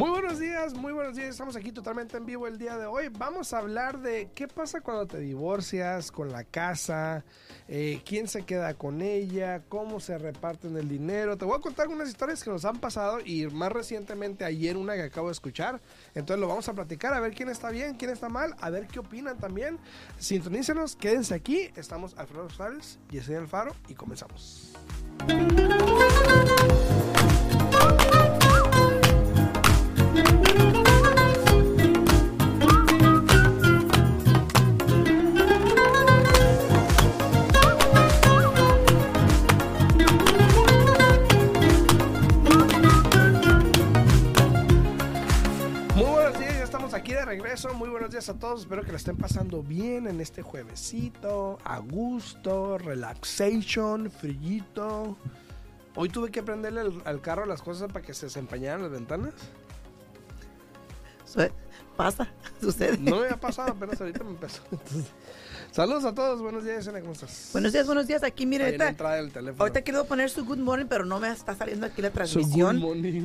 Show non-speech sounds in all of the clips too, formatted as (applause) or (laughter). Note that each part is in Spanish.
Muy buenos días, muy buenos días. Estamos aquí totalmente en vivo el día de hoy. Vamos a hablar de qué pasa cuando te divorcias con la casa, eh, quién se queda con ella, cómo se reparten el dinero. Te voy a contar unas historias que nos han pasado y más recientemente ayer una que acabo de escuchar. Entonces lo vamos a platicar, a ver quién está bien, quién está mal, a ver qué opinan también. Sintonícenos, quédense aquí. Estamos Alfredo Suárez, Yesenia Alfaro y comenzamos. Días a todos. Espero que la estén pasando bien en este juevesito. A gusto, relaxation, frillito. Hoy tuve que prenderle al, carro las cosas para que se desempañaran las ventanas. Pasa, (laughs) sucede. No me ha pasado, apenas ahorita me empezó. (laughs) Saludos a todos, buenos días, ¿cómo estás? Buenos días, buenos días. Aquí, mire, ahorita, ahorita quiero poner su good morning, pero no me está saliendo aquí la transmisión.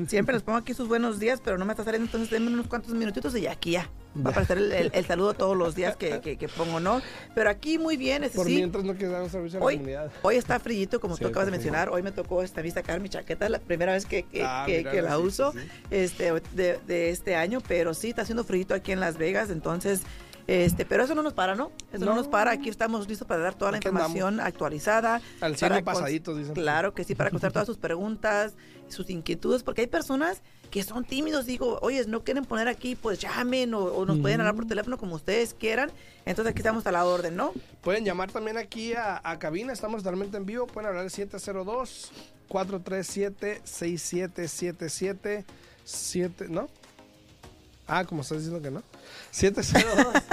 (laughs) Siempre les pongo aquí sus buenos días, pero no me está saliendo, entonces denme unos cuantos minutitos y aquí ya. Va a aparecer el, saludo (laughs) todos los días que, que, pongo, ¿no? Pero aquí muy bien, es Por mientras no quieres dar un servicio a la comunidad. Hoy está frillito, como tú acabas de mencionar. Hoy me tocó esta vez sacar mi chaqueta, la primera vez que, que, ah, la uso este de, de, este año, pero sí, está haciendo frillito aquí en Las Vegas, entonces este, pero eso no nos para, ¿no? Eso no, nos para. Aquí estamos listos para dar toda la información actualizada. Al cielo pasadito, dicen. Claro que sí, para contestar todas sus preguntas, sus inquietudes, porque hay personas que son tímidos. Digo, oye, no quieren poner aquí, pues llamen o, nos pueden hablar por teléfono como ustedes quieran. Entonces aquí estamos a la orden, ¿no? Pueden llamar también aquí a, cabina, estamos totalmente en vivo. Pueden hablar al 702 437 6777 7, ¿no? Ah, como estás diciendo que no. 702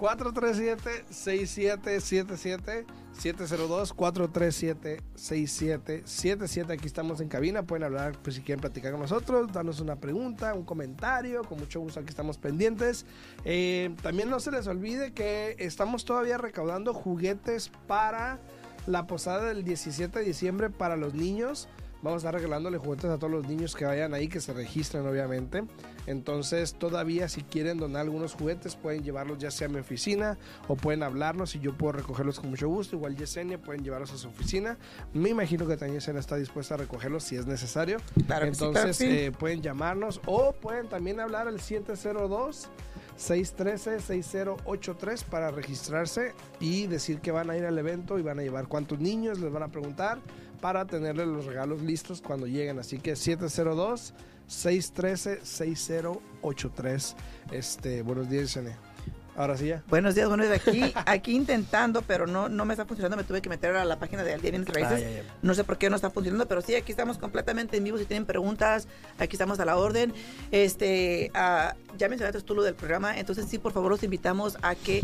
437 6777 702 437 6777 Aquí estamos en cabina. Pueden hablar pues, si quieren platicar con nosotros, darnos una pregunta, un comentario. Con mucho gusto aquí estamos pendientes. Eh, también no se les olvide que estamos todavía recaudando juguetes para la posada del 17 de diciembre para los niños. Vamos a estar regalándole juguetes a todos los niños que vayan ahí, que se registren obviamente. Entonces todavía si quieren donar algunos juguetes pueden llevarlos ya sea a mi oficina o pueden hablarnos y yo puedo recogerlos con mucho gusto. Igual Yesenia pueden llevarlos a su oficina. Me imagino que también Yesenia está dispuesta a recogerlos si es necesario. Entonces eh, pueden llamarnos o pueden también hablar al 702. 613-6083 para registrarse y decir que van a ir al evento y van a llevar cuántos niños les van a preguntar para tenerle los regalos listos cuando lleguen. Así que 702 613 6083. Este, buenos días, Sene. Ahora sí ya. Buenos días, buenos días. Aquí, (laughs) aquí intentando, pero no, no me está funcionando. Me tuve que meter a la página de Aldea Raíces. No sé por qué no está funcionando, pero sí, aquí estamos completamente en vivo. Si tienen preguntas, aquí estamos a la orden. Este, uh, ya mencionaste tú lo del programa, entonces sí, por favor, los invitamos a que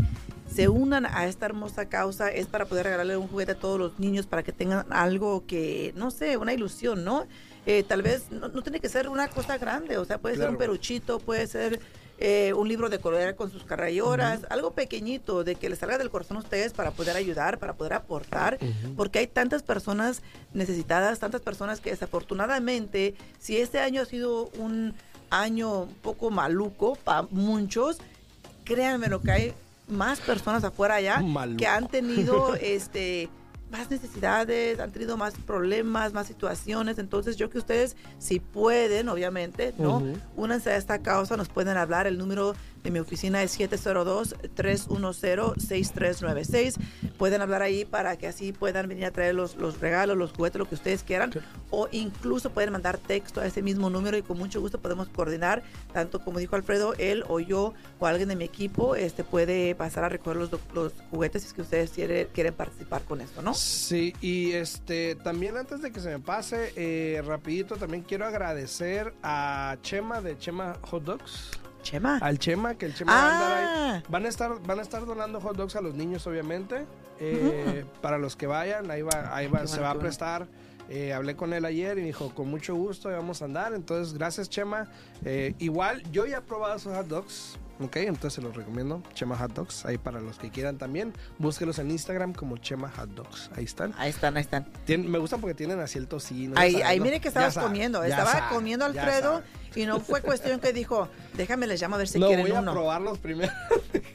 se unan a esta hermosa causa. Es para poder regalarle un juguete a todos los niños para que tengan algo que, no sé, una ilusión, ¿no? Eh, tal vez no, tiene que ser una cosa grande, o sea, puede ser un peruchito, puede ser eh, un libro de colorear con sus carrayoras, algo pequeñito de que les salga del corazón a ustedes para poder ayudar, para poder aportar, porque hay tantas personas necesitadas, tantas personas que desafortunadamente, si este año ha sido un año un poco maluco para muchos, créanme lo que hay más personas afuera allá que han tenido (laughs) este más necesidades, han tenido más problemas, más situaciones. Entonces, yo que ustedes, si pueden, obviamente, ¿no? Únanse a esta causa, nos pueden hablar. El número de mi oficina es 702-310-6396. Pueden hablar ahí para que así puedan venir a traer los, los regalos, los juguetes, lo que ustedes quieran. O incluso pueden mandar texto a ese mismo número y con mucho gusto podemos coordinar, tanto como dijo Alfredo, él o yo o alguien de mi equipo este puede pasar a recoger los, los juguetes si es que ustedes quieren, quieren participar con esto, ¿no? Sí, y este también antes de que se me pase, eh, rapidito, también quiero agradecer a Chema de Chema Hot Dogs. Chema. Al Chema, que el Chema va a andar ahí. Ah. Van a estar, van a estar donando hot dogs a los niños, obviamente. Eh, para los que vayan, ahí va, ahí va, se va a prestar. Eh, hablé con él ayer y dijo, con mucho gusto, vamos a andar. Entonces, gracias, Chema. igual, yo ya he probado esos hot dogs. Ok, entonces se los recomiendo. Chema Hot Dogs. Ahí para los que quieran también. Búsquelos en Instagram como Chema Hot Dogs. Ahí están. Ahí están, ahí están. me gusta porque tienen así el tocino. Ahí, ahí mire que estabas comiendo. Estaba comiendo Alfredo Y no fue cuestión que dijo, déjame les llamo a ver si quieren. No, voy a probarlos primero. (laughs)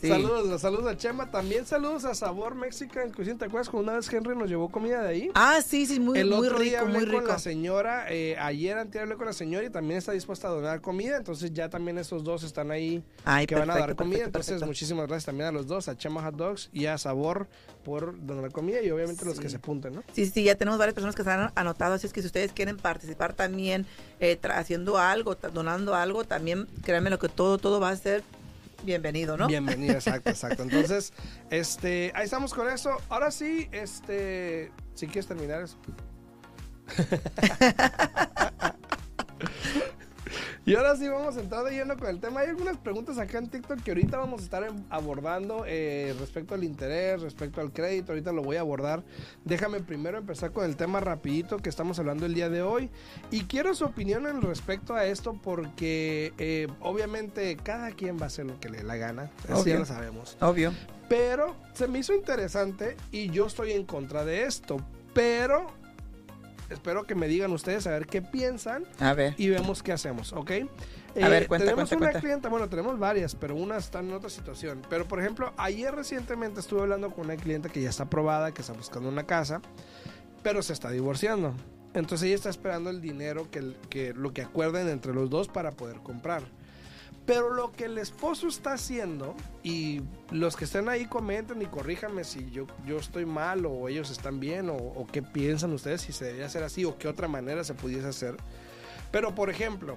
Saludos, saludos a Chema. También saludos a Sabor Mexican Cuisine. ¿Te acuerdas cuando una vez Henry nos llevó comida de ahí? Ah, sí, sí, muy, El muy otro rico, día hablé muy rico. con la señora, eh, ayer antes hablé con la señora y también está dispuesta a donar comida. Entonces ya también esos dos están ahí Ay, que van a dar comida. perfecto, Entonces perfecto. muchísimas gracias también a los dos, a Chema Hot Dogs y a Sabor por donar comida y obviamente los que se apunten, ¿no? Sí, sí, ya tenemos varias personas que se han anotado, así es que si ustedes quieren participar también eh, haciendo algo, donando algo, también créanme lo que todo, todo va a ser bienvenido, ¿no? Bienvenido, exacto, (laughs) exacto. Entonces, este, ahí estamos con eso. Ahora sí, este, si quieres terminar eso. (laughs) Y ahora sí vamos a entrar de lleno con el tema. Hay algunas preguntas acá en TikTok que ahorita vamos a estar em- abordando eh, respecto al interés, respecto al crédito. Ahorita lo voy a abordar. Déjame primero empezar con el tema rapidito que estamos hablando el día de hoy. Y quiero su opinión en respecto a esto porque eh, obviamente cada quien va a hacer lo que le dé la gana. Eso ya lo sabemos. Obvio. Pero se me hizo interesante y yo estoy en contra de esto. Pero espero que me digan ustedes a ver qué piensan A ver. y vemos qué hacemos, ¿ok? Eh, A ver, cuenta, tenemos cuenta, una cuenta. clienta, bueno, tenemos varias, pero una está en otra situación. Pero, por ejemplo, ayer recientemente estuve hablando con una clienta que ya está aprobada, que está buscando una casa, pero se está divorciando. Entonces ella está esperando el dinero que, que lo que acuerden entre los dos para poder comprar. Pero lo que el esposo está haciendo, y los que estén ahí comenten y corríjanme si yo, yo estoy mal o ellos están bien o, o qué piensan ustedes si se debería hacer así o qué otra manera se pudiese hacer. Pero por ejemplo,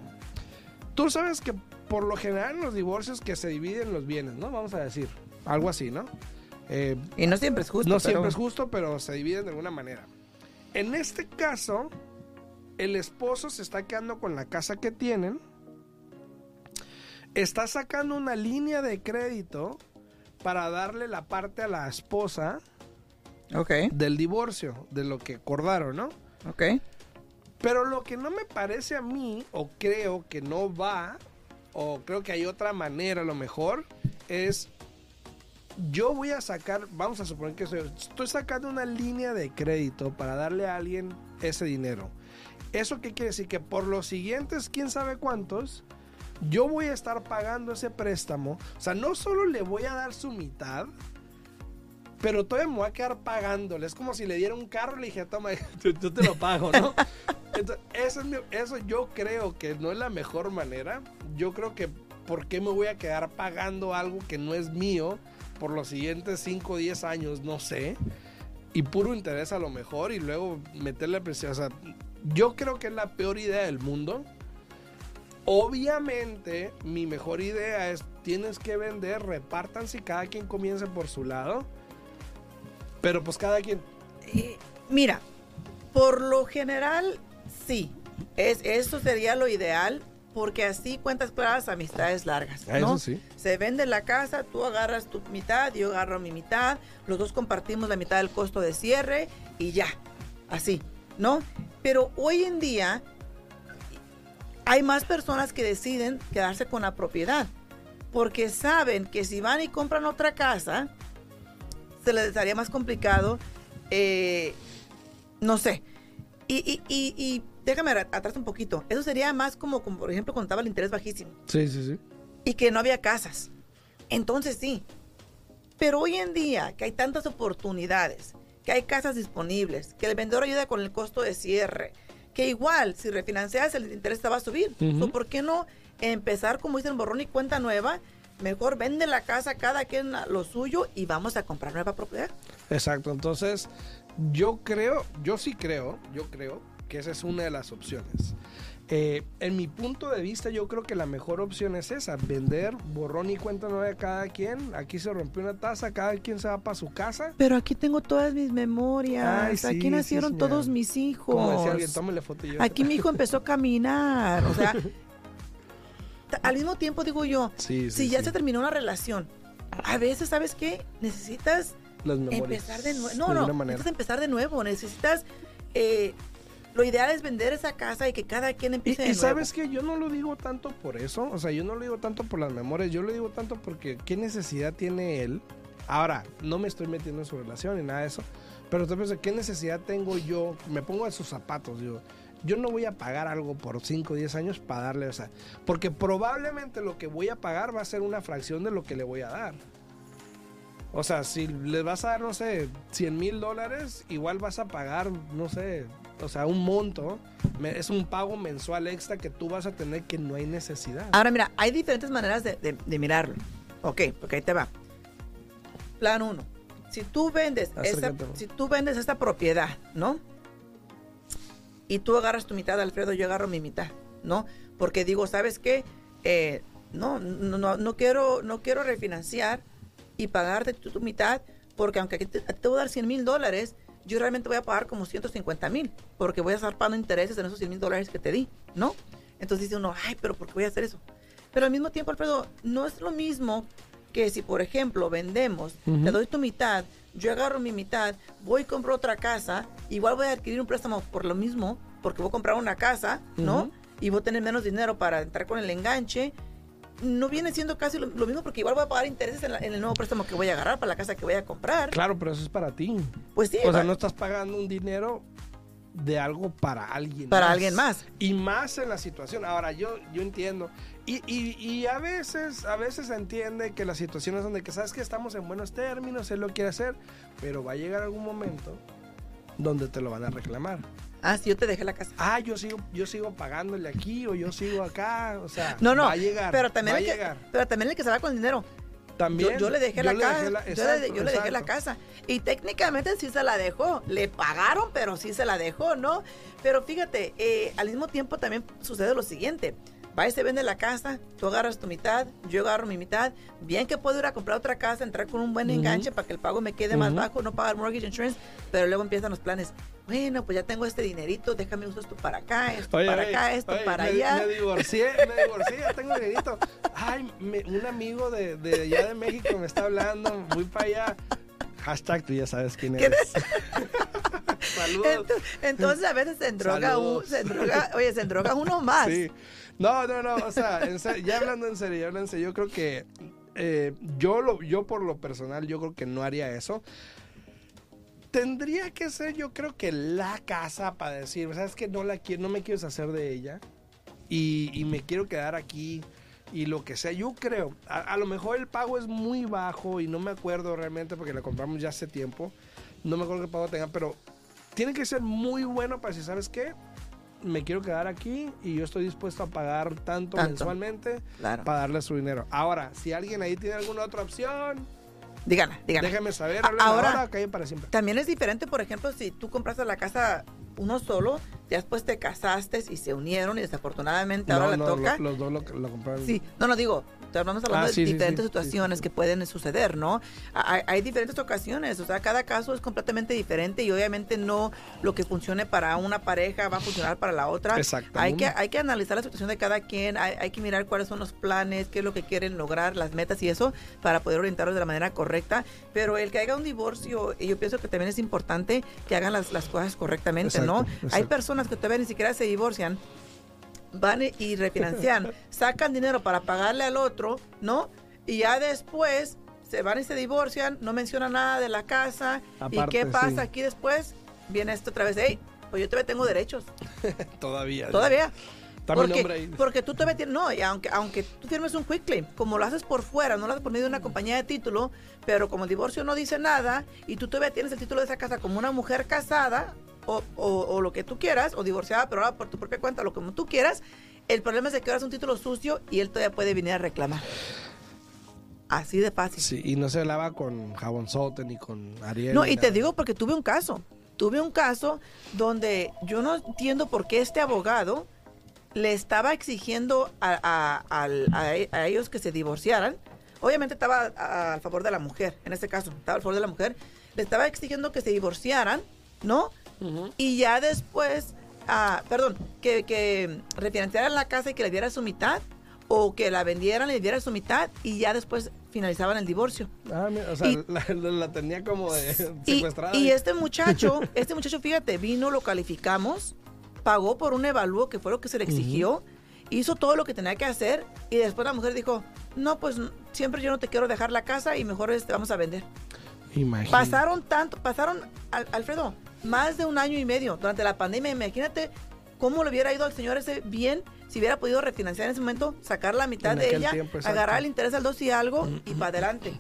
tú sabes que por lo general en los divorcios que se dividen los bienes, ¿no? Vamos a decir, algo así, ¿no? Eh, Y no siempre es justo. no pero- siempre es justo, pero se dividen de alguna manera. En este caso, el esposo se está quedando con la casa que tienen, está sacando una línea de crédito para darle la parte a la esposa Ok, del divorcio, de lo que acordaron, ¿no? ok. Pero lo que no me parece a mí, o creo que no va, o creo que hay otra manera a lo mejor, es yo voy a sacar, vamos a suponer que estoy sacando una línea de crédito para darle a alguien ese dinero. ¿Eso qué quiere decir? Que por los siguientes, quién sabe cuántos, yo voy a estar pagando ese préstamo. O sea, no solo le voy a dar su mitad, pero todavía me voy a quedar pagándole. Es como si le diera un carro y le dije, toma, (laughs) yo, yo te lo pago, ¿no? (laughs) Entonces, eso, es mi- eso yo creo que no es la mejor manera. Yo creo que, ¿por qué me voy a quedar pagando algo que no es mío por los siguientes 5 o 10 años? No sé. Y puro interés a lo mejor y luego meterle presión. O sea, yo creo que es la peor idea del mundo. Obviamente, mi mejor idea es, tienes que vender, repártanse y cada quien comience por su lado. Pero pues cada quien... Eh, mira, por lo general, sí. Es, eso sería lo ideal, porque así cuentas claras, amistades largas. Ah, ¿no? eso sí. Se vende la casa, tú agarras tu mitad, yo agarro mi mitad, los dos compartimos la mitad del costo de cierre y ya, así, ¿no? Pero hoy en día hay más personas que deciden quedarse con la propiedad, porque saben que si van y compran otra casa, se les haría más complicado, eh, no sé. Y, y, y, y déjame at- atrás un poquito, eso sería más como, como por ejemplo, cuando estaba el interés bajísimo Sí, sí, sí. y que no había casas. Entonces sí. Pero hoy en día que hay tantas oportunidades, que hay casas disponibles, que el vendedor ayuda con el costo de cierre, que igual si refinancias el interés te va a subir. So, ¿Por qué no empezar como dicen borrón y cuenta nueva? Mejor vende la casa cada quien lo suyo y vamos a comprar nueva propiedad. Exacto, entonces yo creo, yo sí creo, yo creo que esa es una de las opciones. Eh, en mi punto de vista, yo creo que la mejor opción es esa, vender borrón y cuenta nueva a cada quien. Aquí se rompió una taza, cada quien se va para su casa. Pero aquí tengo todas mis memorias. Ay, sí, aquí nacieron todos mis hijos. Como decía alguien, tómale foto y yo. Aquí mi hijo empezó a caminar. O sea, (laughs) al mismo tiempo digo yo, Sí, si ya se terminó una relación, a veces, ¿sabes qué? Necesitas Las memorias. empezar de nuevo. No, de no, necesitas empezar de nuevo. Necesitas. eh, lo ideal es vender esa casa y que cada quien Y, empiece de y nuevo. sabes que yo no lo digo tanto por eso, o sea, yo no lo digo tanto por las memorias, yo lo digo tanto porque qué necesidad tiene él. Ahora, no me estoy metiendo en su relación ni nada de eso, pero te ¿qué necesidad tengo yo? Me pongo en sus zapatos, digo, yo no voy a pagar algo por 5 o 10 años para darle, o sea, porque probablemente lo que voy a pagar va a ser una fracción de lo que le voy a dar. O sea, si le vas a dar, no sé, 100 mil dólares, igual vas a pagar, no sé, o sea, un monto. Es un pago mensual extra que tú vas a tener que no hay necesidad. Ahora, mira, hay diferentes maneras de, de, mirarlo. Ok, ok, ahí te va. Plan 1. Si tú vendes esta, si tú vendes esta propiedad, ¿no? Y tú agarras tu mitad, Alfredo, yo agarro mi mitad, ¿no? Porque digo, ¿sabes qué? Eh, no, no, no, no, quiero, no quiero refinanciar y pagarte tu, tu mitad, porque aunque te, te voy a dar 100 mil dólares, yo realmente voy a pagar como 150 mil, porque voy a estar pagando intereses en esos 100 mil dólares que te di, ¿no? Entonces dice uno, ay, pero ¿por qué voy a hacer eso? Pero al mismo tiempo, Alfredo, no es lo mismo que si, por ejemplo, vendemos, te doy tu mitad, yo agarro mi mitad, voy y compro otra casa, igual voy a adquirir un préstamo por lo mismo, porque voy a comprar una casa, ¿no? Y voy a tener menos dinero para entrar con el enganche no viene siendo casi lo, mismo porque igual voy a pagar intereses en, el nuevo préstamo que voy a agarrar para la casa que voy a comprar. Claro, pero eso es para ti. Pues sí. O sea, no estás pagando un dinero de algo para alguien para alguien más y más en la situación ahora yo yo entiendo y, y, y, a veces a veces se entiende que las situaciones donde que sabes que estamos en buenos términos él lo quiere hacer pero va a llegar algún momento donde te lo van a reclamar Ah, yo te dejé la casa. Ah, yo sigo, yo sigo pagándole aquí o yo sigo acá. O sea, no, no, va a llegar. Pero también, va el, a llegar. Que, pero también el que se va con el dinero. También. Yo, le dejé la casa. yo, le, dejé la casa. Y técnicamente sí se la dejó. Le pagaron, pero sí se la dejó, ¿no? Pero fíjate, eh, al mismo tiempo también sucede lo siguiente va y se vende la casa, tú agarras tu mitad, yo agarro mi mitad. Bien que puedo ir a comprar otra casa, entrar con un buen enganche para que el pago me quede más bajo, no pagar mortgage insurance, pero luego empiezan los planes. Bueno, pues ya tengo este dinerito, déjame usar esto para acá, esto para acá, esto para allá. Me divorcié, me divorcié, ya tengo dinerito. Ay, un amigo de, de allá de México me está hablando, voy para allá. Hashtag tú ya sabes quién eres. (laughs) Saludos. Entonces, a veces se endroga, se endroga, oye, se endroga uno más. Sí. No, no, no, o sea, ya hablando en serio, ya hablando en serio, yo creo que eh, yo, lo, yo por lo personal, yo creo que no haría eso. Tendría que ser, yo creo que la casa para decir, sabes que no la quiero, no me quiero deshacer de ella y, y me quiero quedar aquí y lo que sea. Yo creo, a, lo mejor el pago es muy bajo y no me acuerdo realmente porque la compramos ya hace tiempo. No me acuerdo qué pago tenga, pero tiene que ser muy bueno para decir, ¿sabes qué? me quiero quedar aquí y yo estoy dispuesto a pagar tanto, mensualmente para darle su dinero. Ahora, si alguien ahí tiene alguna otra opción, díganla, díganla. Déjeme saber, ahora, ahora para siempre. También es diferente, por ejemplo, si tú compraste la casa uno solo, después te casaste y se unieron y desafortunadamente ahora le toca. los dos lo, compraron. Sí, no, no digo, Estamos hablando ah, de diferentes situaciones que pueden suceder, ¿no? Hay, diferentes ocasiones, o sea, cada caso es completamente diferente y obviamente no lo que funcione para una pareja va a funcionar para la otra. Exacto. Hay que, hay que analizar la situación de cada quien, hay, que mirar cuáles son los planes, qué es lo que quieren lograr, las metas y eso, para poder orientarlos de la manera correcta. Pero el que haga un divorcio, yo pienso que también es importante que hagan las, cosas correctamente, ¿no? Hay personas que todavía ni siquiera se divorcian van y refinancian, (laughs) sacan dinero para pagarle al otro, ¿no? Y ya después se van y se divorcian, no mencionan nada de la casa. ¿Y qué pasa aquí después? Viene esto otra vez, hey, pues yo todavía tengo derechos. (laughs) todavía. Todavía. Porque, porque tú todavía tienes, no, y aunque, aunque tú firmes un quick claim, como lo haces por fuera, no lo haces por medio de una compañía de título, pero como el divorcio no dice nada y tú todavía tienes el título de esa casa como una mujer casada, o, o, lo que tú quieras, o divorciada, pero ahora por tu propia cuenta, lo como tú quieras. El problema es de que ahora es un título sucio y él todavía puede venir a reclamar. Así de fácil. Sí, y no se lava con jabón sote ni con Ariel. No, y te digo porque tuve un caso. Tuve un caso donde yo no entiendo por qué este abogado le estaba exigiendo a, a ellos que se divorciaran. Obviamente estaba a, favor de la mujer, en este caso, estaba a favor de la mujer. Le estaba exigiendo que se divorciaran, ¿no? Y ya después, ah, perdón, que, que refinanciaran la casa y que le diera su mitad o que la vendieran y le diera su mitad y ya después finalizaban el divorcio. Ah, o sea, la, tenía como de secuestrada. Y, este muchacho, (laughs) este muchacho, fíjate, vino, lo calificamos, pagó por un evalúo que fue lo que se le exigió, hizo todo lo que tenía que hacer y después la mujer dijo, no, pues siempre yo no te quiero dejar la casa y mejor este, vamos a vender. Pasaron tanto, pasaron, Alfredo, más de un año y medio durante la pandemia. Imagínate ¿cómo le hubiera ido al señor ese bien si hubiera podido refinanciar en ese momento, sacar la mitad de ella, agarrar el interés al dos y algo y para adelante?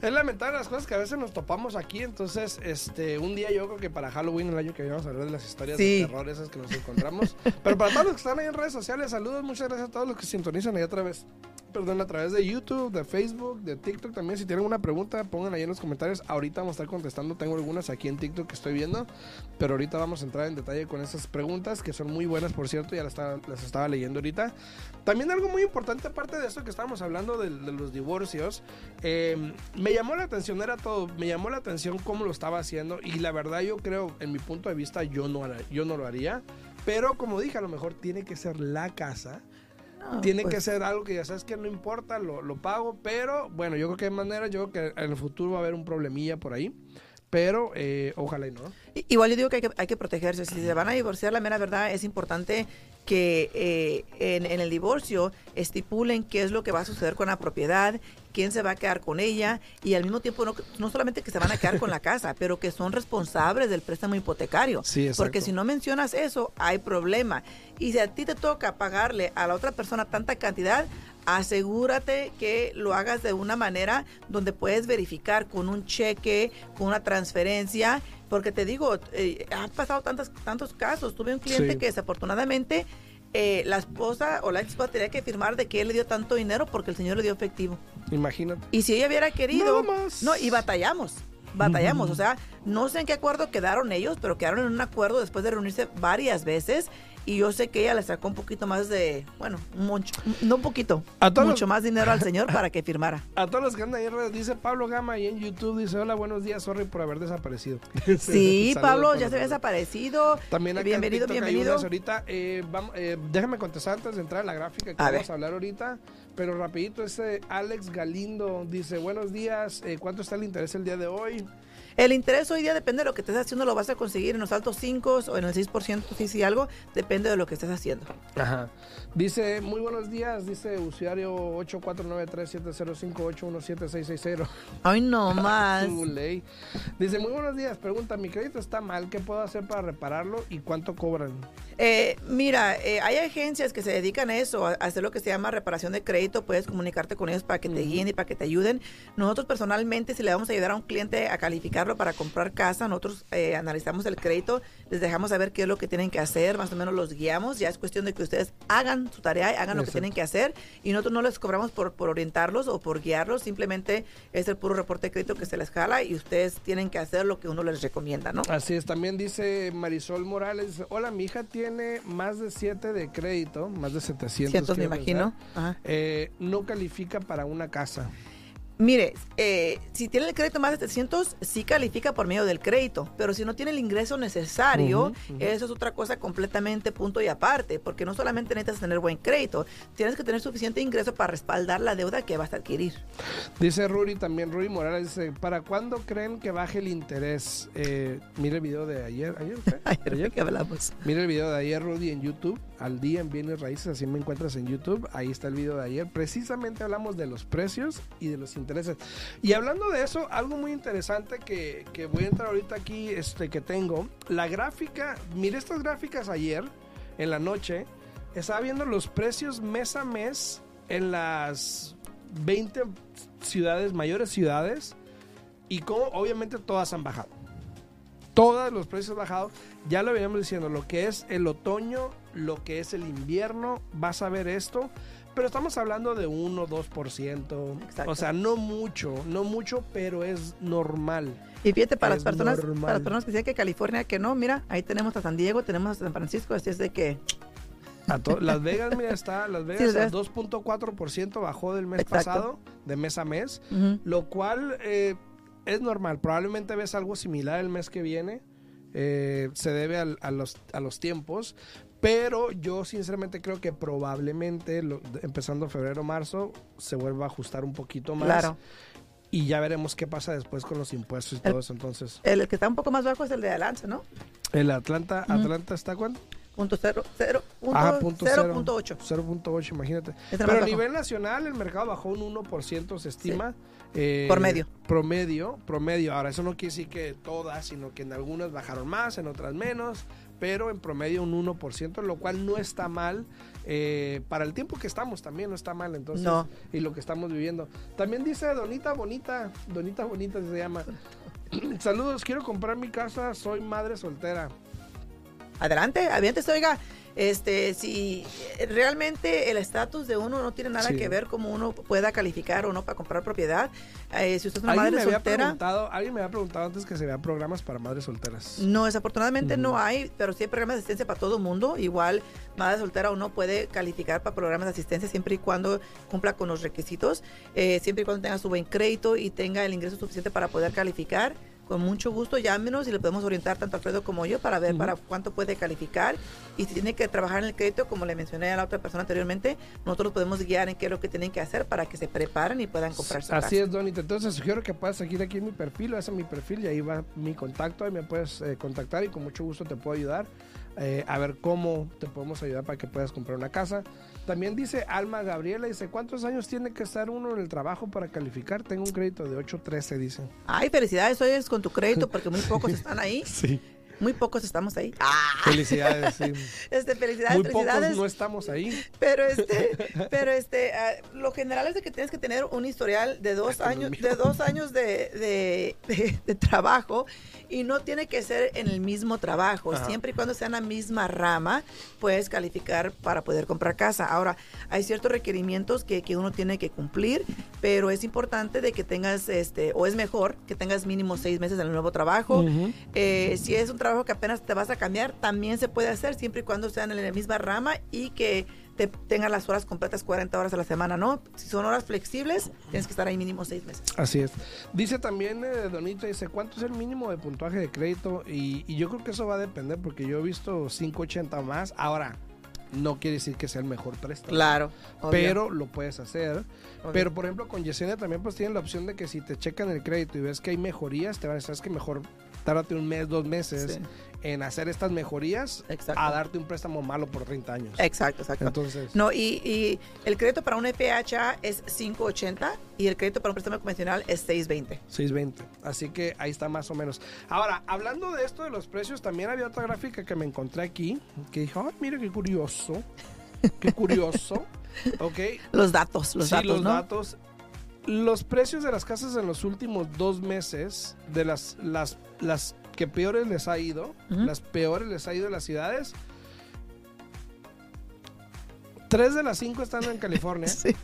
Es lamentable las cosas que a veces nos topamos aquí, entonces este un día yo creo que para Halloween el año que viene vamos a hablar de las historias de terror esas que nos encontramos. (laughs) Pero para todos los que están ahí en redes sociales, saludos, muchas gracias a todos los que sintonizan ahí otra vez perdón, a través de YouTube, de Facebook, de TikTok también. Si tienen una pregunta, pongan ahí en los comentarios. Ahorita vamos a estar contestando. Tengo algunas aquí en TikTok que estoy viendo. Pero ahorita vamos a entrar en detalle con esas preguntas, que son muy buenas, por cierto. Ya las estaba, leyendo ahorita. También algo muy importante, aparte de esto que estábamos hablando de, los divorcios, eh, me llamó la atención, era todo. Me llamó la atención cómo lo estaba haciendo. Y la verdad, yo creo, en mi punto de vista, yo no, yo no lo haría. Pero como dije, a lo mejor tiene que ser la casa tiene que pues ser algo que ya sabes que no importa, lo, lo, pago, pero bueno, yo creo que de manera, yo creo que en el futuro va a haber un problemilla por ahí. Pero eh, ojalá y no. Igual yo digo que hay, que hay que protegerse. Si se van a divorciar, la mera verdad es importante que eh, en, en, el divorcio estipulen qué es lo que va a suceder con la propiedad, quién se va a quedar con ella y al mismo tiempo no, no solamente que se van a quedar con la casa, pero que son responsables del préstamo hipotecario. Sí, Porque si no mencionas eso, hay problema. Y si a ti te toca pagarle a la otra persona tanta cantidad, asegúrate que lo hagas de una manera donde puedes verificar con un cheque, con una transferencia, porque te digo, eh, han pasado tantos, tantos casos. Tuve un cliente que desafortunadamente eh, la esposa o la esposa tenía que firmar de que él le dio tanto dinero porque el señor le dio efectivo. Imagínate. Y si ella hubiera querido, no, y batallamos batallamos. O sea, no sé en qué acuerdo quedaron ellos, pero quedaron en un acuerdo después de reunirse varias veces y yo sé que ella le sacó un poquito más de, bueno, mucho, no un poquito, mucho más dinero al señor (laughs) para que firmara. A todos los que andan ahí, dice Pablo Gama y en YouTube, dice, hola, buenos días, sorry por haber desaparecido. (laughs) Sí, (laughs) Pablo, ya se había desaparecido. También acá bienvenido, bienvenido. Ahorita, eh, vamos, eh, déjame contestar antes de entrar a la gráfica que vamos a hablar ahorita, pero rapidito, ese Alex Galindo dice, buenos días, eh, ¿cuánto está el interés el día de hoy? El interés hoy día depende de lo que estés haciendo, lo vas a conseguir en los altos 5 o en el 6%, si sí, algo, depende de lo que estés haciendo. Ajá. Dice, muy buenos días, dice usuario 849370581760. Ay, no (laughs) más. dice, muy buenos días, pregunta, mi crédito está mal, ¿qué puedo hacer para repararlo y cuánto cobran? Eh, mira, eh, hay agencias que se dedican a eso, a hacer lo que se llama reparación de crédito, puedes comunicarte con ellos para que te guíen y para que te ayuden. Nosotros personalmente, si le vamos a ayudar a un cliente a para comprar casa, nosotros eh, analizamos el crédito, les dejamos saber qué es lo que tienen que hacer, más o menos los guiamos, ya es cuestión de que ustedes hagan su tarea y hagan lo que tienen que hacer y nosotros no les cobramos por, por orientarlos o por guiarlos, simplemente es el puro reporte de crédito que se les jala y ustedes tienen que hacer lo que uno les recomienda, ¿no? Así es, también dice Marisol Morales, hola, mi hija tiene más de 7 de crédito, más de 700. me imagino. Eh, no califica para una casa. Mire, eh, si tiene el crédito más de 700, sí califica por medio del crédito, pero si no tiene el ingreso necesario, eso es otra cosa completamente punto y aparte, porque no solamente necesitas tener buen crédito, tienes que tener suficiente ingreso para respaldar la deuda que vas a adquirir. Dice Ruri también, Ruri Morales, dice, ¿para cuándo creen que baje el interés? Eh, mire el video de ayer, ayer, (laughs) ayer, que hablamos. Mire el video de ayer, Rudy, en YouTube, al día en Bienes Raíces, así me encuentras en YouTube, ahí está el video de ayer, precisamente hablamos de los precios y de los intereses y hablando de eso, algo muy interesante que, voy a entrar ahorita aquí, este, que tengo, la gráfica, mire estas gráficas ayer, en la noche, estaba viendo los precios mes a mes en las 20 ciudades, mayores ciudades, y como obviamente todas han bajado. Todos los precios han bajado. Ya lo veníamos diciendo, lo que es el otoño, lo que es el invierno, vas a ver esto. Pero estamos hablando de 1, 2%. O sea, no mucho, no mucho, pero es normal. Y fíjate, para las, personas, para las personas que dicen que California, que no, mira, ahí tenemos a San Diego, tenemos a San Francisco, así es de que... Las (laughs) Vegas, mira, está, Las Vegas al 2.4% bajó del mes pasado, de mes a mes, lo cual eh, es normal. Probablemente ves algo similar el mes que viene. Eh, se debe a, los, a los tiempos, pero yo sinceramente creo que probablemente empezando febrero marzo se vuelva a ajustar un poquito más. Claro. Y ya veremos qué pasa después con los impuestos y todo eso entonces. El, que está un poco más bajo es el de Atlanta, ¿no? El Atlanta, ¿Atlanta está cuánto? Punto cero, cero, punto, Ajá, punto cero. 0.8. 0.8, imagínate. Es el Pero más a bajo. nivel nacional el mercado bajó un 1%, se estima. eh, Por medio. Promedio, promedio. Ahora, eso no quiere decir que todas, sino que en algunas bajaron más, en otras menos, pero en promedio un 1%, lo cual no está mal. eh, para el tiempo que estamos también no está mal, entonces, No. y lo que estamos viviendo. También dice Donita Bonita, Donita Bonita se llama. (laughs) Saludos, quiero comprar mi casa, soy madre soltera. Adelante, aviéntese, oiga. Este, si realmente el estatus de uno no tiene nada Sí. que ver cómo uno pueda calificar o no para comprar propiedad, eh, si usted es una Alguien me, madre había soltera, preguntado, alguien me había preguntado antes que se vean programas para madres solteras. no, desafortunadamente no hay, pero sí hay programas de asistencia para todo el mundo. Igual, madre soltera uno puede calificar para programas de asistencia siempre y cuando cumpla con los requisitos, eh, siempre y cuando tenga su buen crédito y tenga el ingreso suficiente para poder calificar. Con mucho gusto, llámenos y le podemos orientar tanto Alfredo como yo para ver para cuánto puede calificar. Y si tiene que trabajar en el crédito, como le mencioné a la otra persona anteriormente, nosotros podemos guiar en qué es lo que tienen que hacer para que se preparen y puedan comprar su Así casa. es, Donita. Entonces sugiero que puedas seguir aquí en mi perfil, ese es mi perfil y ahí va mi contacto, ahí me puedes eh, contactar y con mucho gusto te puedo ayudar eh, a ver cómo te podemos ayudar para que puedas comprar una casa. También dice Alma Gabriela, dice, ¿cuántos años tiene que estar uno en el trabajo para calificar? Tengo un crédito de 813, dice. Ay, felicidades, hoy es con tu crédito porque muy pocos están ahí. (laughs) Sí. Muy pocos estamos ahí. Ah, (laughs) Felicidades, sí. este, felicidades, Muy pocos felicidades. no estamos ahí. Pero este, (laughs) pero este, ah, lo general es de que tienes que tener un historial de dos Ay, años, de dos años de, de, de- de trabajo y no tiene que ser en el mismo trabajo. Ajá. Siempre y cuando sea en la misma rama, puedes calificar para poder comprar casa. Ahora, hay ciertos requerimientos que, que uno tiene que cumplir, pero es importante de que tengas, este, o es mejor que tengas mínimo seis meses en el nuevo trabajo. Ujú. Eh, si es un trabajo que apenas te vas a cambiar, también se puede hacer siempre y cuando sean en la misma rama y que te tengan las horas completas 40 horas a la semana, ¿no? Si son horas flexibles, tienes que estar ahí mínimo seis meses. Así es. Dice también eh, Donita, dice, ¿cuánto es el mínimo de puntaje de crédito? Y, y yo creo que eso va a depender porque yo he visto 580 o más. Ahora, no quiere decir que sea el mejor préstamo. Claro. Pero lo puedes hacer. Obvio. Pero, por ejemplo, con Yesenia también pues tienen la opción de que si te checan el crédito y ves que hay mejorías, te van a decir, "Es que mejor tárdate un mes, dos meses Sí. en hacer estas mejorías Exacto. a darte un préstamo malo por 30 años. Exacto, exacto. Entonces, No, y, y el crédito para un FHA es 580 y el crédito para un préstamo convencional es 620. 620. Así que ahí está más o menos. Ahora, hablando de esto de los precios, también había otra gráfica que me encontré aquí que dije, ay, mira qué curioso. Qué curioso. (laughs) ok. Los datos, los sí, datos, los ¿no? datos. Los precios de las casas en los últimos dos meses, de las, las, las que peores les ha ido, las peores les ha ido en las ciudades. Tres de las cinco están en California. (laughs) Sí.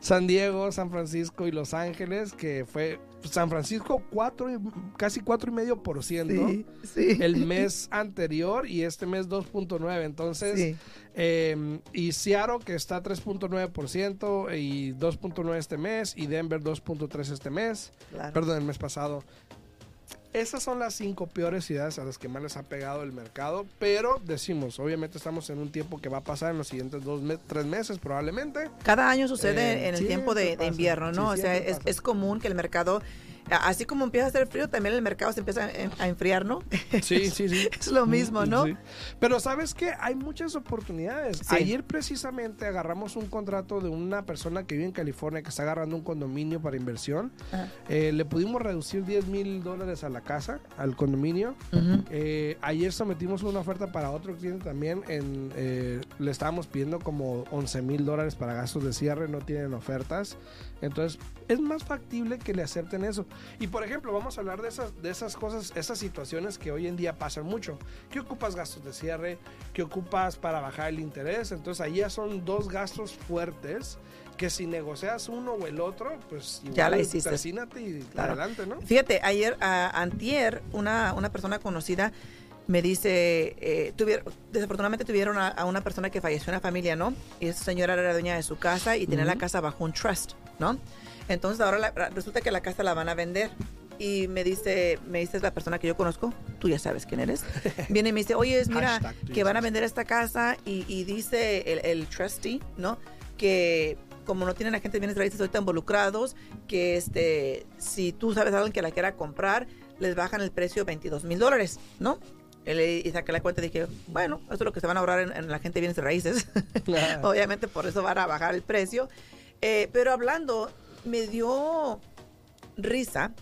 San Diego, San Francisco y Los Ángeles, que fue San Francisco cuatro casi cuatro y medio por ciento Sí, sí. el mes anterior y este mes 2.9. Entonces, Sí. eh, y Seattle que está 3.9% y 2.9 este mes y Denver 2.3 este mes, Claro. perdón, el mes pasado. Esas son las cinco peores ciudades a las que más les ha pegado el mercado, pero decimos, obviamente estamos en un tiempo que va a pasar en los siguientes dos, me- tres meses probablemente. Cada año sucede Eh, en el tiempo de, invierno, ¿no? Sí, o sea, es, común que el mercado, así como empieza a hacer frío, también el mercado se empieza a, enfriar, ¿no? (laughs) Sí, sí, sí. es lo mismo, ¿no? Sí. Pero sabes que hay muchas oportunidades. Sí. Ayer precisamente agarramos un contrato de una persona que vive en California que está agarrando un condominio para inversión. Eh, le pudimos reducir 10 mil dólares a la casa, al condominio. Eh, ayer sometimos una oferta para otro cliente también. En, eh, le estábamos pidiendo como 11 mil dólares para gastos de cierre, no tienen ofertas. Entonces es más factible que le acepten eso. Y por ejemplo, vamos a hablar de esas, de esas cosas, esas situaciones que hoy en día pasan mucho. ¿Qué ocupas gastos de cierre? ¿Qué ocupas para bajar el interés? Entonces ahí ya son dos gastos fuertes que si negocias uno o el otro, pues Ya la igual hiciste. persínate y Claro. adelante, ¿no? Fíjate, ayer, a, antier, una, una persona conocida me dice, eh, tuvier- desafortunadamente tuvieron a, a una persona que falleció en la familia, ¿no? Y esa señora era dueña de su casa y tenía la Ujú. casa bajo un trust, ¿no? Entonces ahora la- resulta que la casa la van a vender. Y me dice, me dice la persona que yo conozco, tú ya sabes quién eres. (laughs) Viene y me dice, oye, mira, Hashtag, que van a vender esta casa y, y dice el, el trustee, ¿no? Que como no tienen agentes de bienes raíces ahorita involucrados, que este, si tú sabes a alguien que la quiera comprar, les bajan el precio 22 mil dólares, ¿no? y saqué la cuenta y dije, bueno, eso es lo que se van a ahorrar en, la gente bienes raíces. (laughs) Obviamente por eso van a bajar el precio. Eh, pero hablando, me dio risa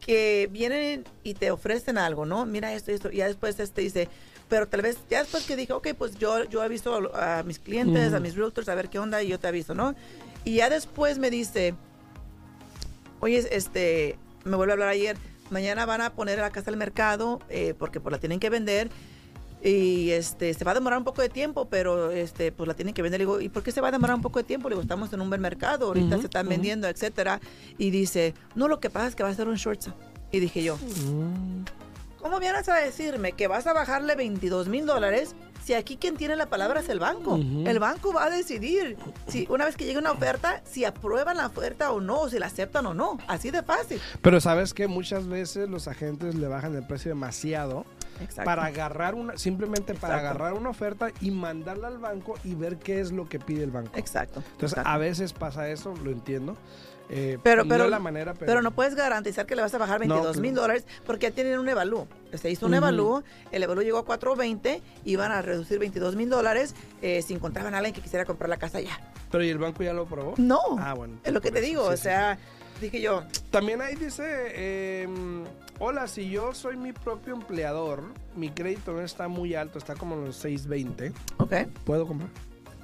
que vienen y te ofrecen algo, ¿no? Mira esto y esto. Y ya después este dice, pero tal vez, ya después que dije, ok, pues yo, yo aviso a, mis clientes, a mis realtors, a ver qué onda y yo te aviso, ¿no? Y ya después me dice, oye, este, me vuelve a hablar ayer, mañana van a poner la casa al mercado eh, porque pues la tienen que vender y este se va a demorar un poco de tiempo, pero este pues la tienen que vender. Le digo, ¿y por qué se va a demorar un poco de tiempo? Le digo, estamos en un buen mercado, ahorita se están vendiendo, etcétera. Y dice, no, lo que pasa es que va a ser un short sale. Y dije yo, mm. ¿cómo vienes a decirme que vas a bajarle 22 mil dólares si aquí quien tiene la palabra es el banco. El banco va a decidir si una vez que llegue una oferta, si aprueban la oferta o no, si la aceptan o no. Así de fácil. Pero sabes que muchas veces los agentes le bajan el precio demasiado. Para agarrar una, simplemente para agarrar una oferta y mandarla al banco y ver qué es lo que pide el banco. Exacto. Entonces, a veces pasa eso, lo entiendo. Eh, pero, pero, no la manera, pero... no puedes garantizar que le vas a bajar 22 mil dólares porque ya tienen un evalú. Se hizo un evalú, el evalú llegó a 420, iban a reducir 22 mil dólares eh, si encontraban a alguien que quisiera comprar la casa ya. ¿Pero y el banco ya lo aprobó? No. Ah, bueno. Es lo que te digo, o sea, dije yo. También ahí dice, em, hola, si yo soy mi propio empleador, mi crédito no está muy alto, está como en los 620. Ok. ¿Puedo comprar?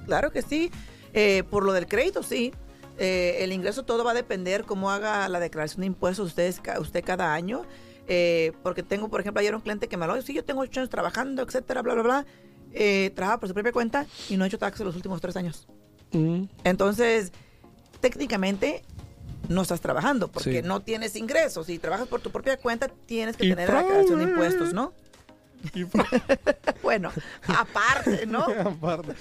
Claro que sí. Eh, por lo del crédito, sí. Eh, el ingreso todo va a depender cómo haga la declaración de impuestos ustedes, usted cada año. Eh, porque tengo, por ejemplo, ayer un cliente que me habló, sí, yo tengo ocho años trabajando, etcétera, bla, bla, bla. Eh, trabaja por su propia cuenta y no ha hecho taxes los últimos tres años. Mm. Entonces, técnicamente no estás trabajando porque no tienes ingresos. Si trabajas por tu propia cuenta, tienes que tener la declaración de impuestos, ¿no? (laughs) bueno, aparte, ¿no? (laughs) aparte.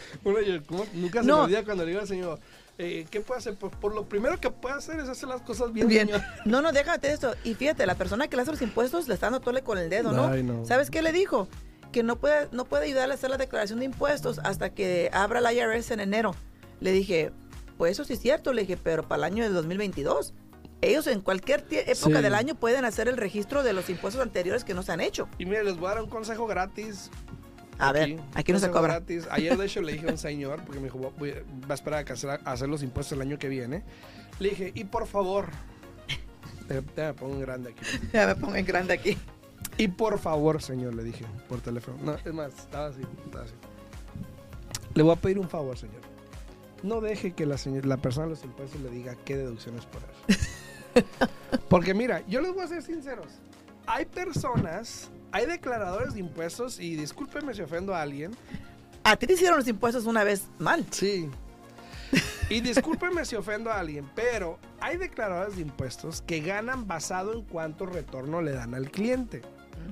nunca se me olvida cuando le digo al señor, eh, ¿qué puede hacer? Pues por lo primero que puede hacer es hacer las cosas bien. bien. (laughs) No, no, déjate eso. Y fíjate, la persona que le hace los impuestos le está dando tole con el dedo, ¿no? ¿Sabes qué le dijo? Que no puede, no puede ayudarle a hacer la declaración de impuestos hasta que abra la IRS en enero. Le dije, pues eso sí es cierto, le dije, pero para el año del 2022 ellos en cualquier época del año pueden hacer el registro de los impuestos anteriores que no se han hecho. Y mire, les voy a dar un consejo gratis. A ver, aquí no se cobra. Gratis. Ayer de hecho le dije a un (laughs) señor, porque me dijo, va a esperar a hacer, los impuestos el año que viene. Le dije, y por favor, ya me pongo en grande aquí. (laughs) Ya me pongo en grande aquí. Y por favor, señor, le dije por teléfono. No, es más, estaba así, estaba así. Le voy a pedir un favor, señor. No deje que la, señor, la persona de los impuestos le diga qué deducciones por eso. (laughs) Porque mira, yo les voy a ser sinceros. Hay personas, hay declaradores de impuestos, y discúlpeme si ofendo a alguien. A ti te hicieron los impuestos una vez mal. Sí. Y discúlpeme si ofendo a alguien, pero hay declaradores de impuestos que ganan basado en cuánto retorno le dan al cliente.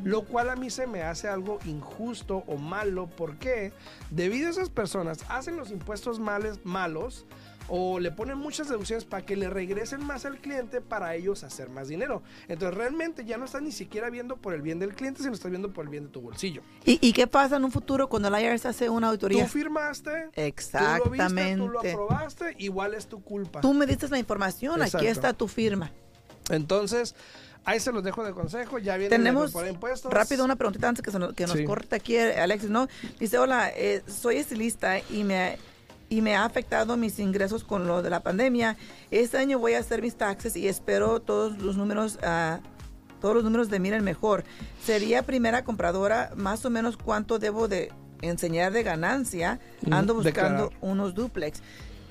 Lo cual a mí se me hace algo injusto o malo porque debido a esas personas hacen los impuestos males, malos o le ponen muchas deducciones para que le regresen más al cliente para ellos hacer más dinero. Entonces realmente ya no estás ni siquiera viendo por el bien del cliente, sino estás viendo por el bien de tu bolsillo. ¿Y, qué pasa en un futuro cuando la IRS hace una auditoría? Tú firmaste, Exactamente. Tú lo, viste, tú lo aprobaste, igual es tu culpa. Tú me diste la información, aquí está tu firma. Entonces, Ahí se los dejo de consejo, ya viene Tenemos impuestos. rápido una preguntita antes que, nos, que nos corte aquí Alexis, ¿no? Dice, hola, eh, soy estilista y me y me ha afectado mis ingresos con lo de la pandemia. Este año voy a hacer mis taxes y espero todos los números, uh, todos los números de miren mejor. Sería primera compradora, más o menos cuánto debo de enseñar de ganancia. Ando buscando unos duplex.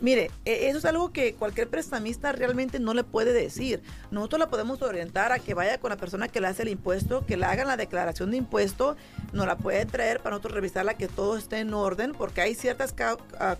Mire, e, eso es algo que cualquier prestamista realmente no le puede decir. Nosotros la podemos orientar a que vaya con la persona que le hace el impuesto, que le hagan la declaración de impuesto, nos la puede traer para nosotros revisarla, que todo esté en orden, porque hay ciertas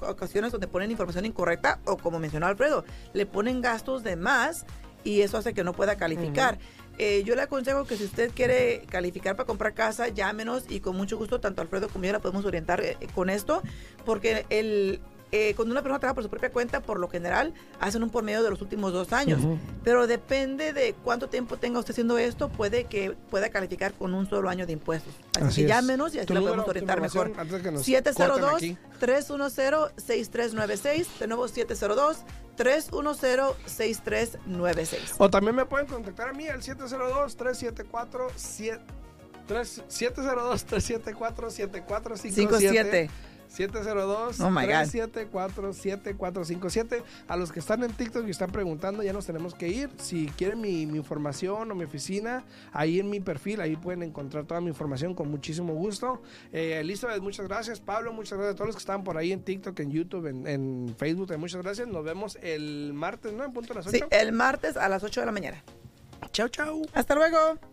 ocasiones donde ponen información incorrecta o como mencionó Alfredo, le ponen gastos de más y eso hace que no pueda calificar. Eh, yo le aconsejo que si usted quiere calificar para comprar casa, llámenos y con mucho gusto tanto Alfredo como yo la podemos orientar eh, con esto, porque el, eh, cuando una persona trabaja por su propia cuenta, por lo general, hacen un por medio de los últimos dos años. Pero depende de cuánto tiempo tenga usted haciendo esto, puede que pueda calificar con un solo año de impuestos. Así, que llámenos y así la podemos orientar mejor. 702-310-6396. De nuevo, 702-310-6396. O también me pueden contactar a mí al 702-374-7. 702-374-7457. 702-374-7457. A los que están en TikTok y están preguntando, ya nos tenemos que ir. Si quieren mi, información o mi oficina, ahí en mi perfil, ahí pueden encontrar toda mi información con muchísimo gusto. Eh, Elizabeth, muchas gracias. Pablo, muchas gracias a todos los que están por ahí en TikTok, en YouTube, en, Facebook. Muchas gracias. Nos vemos el martes, ¿no? En punto a las 8. Sí, el martes a las 8 de la mañana. Chao, chao. Hasta luego.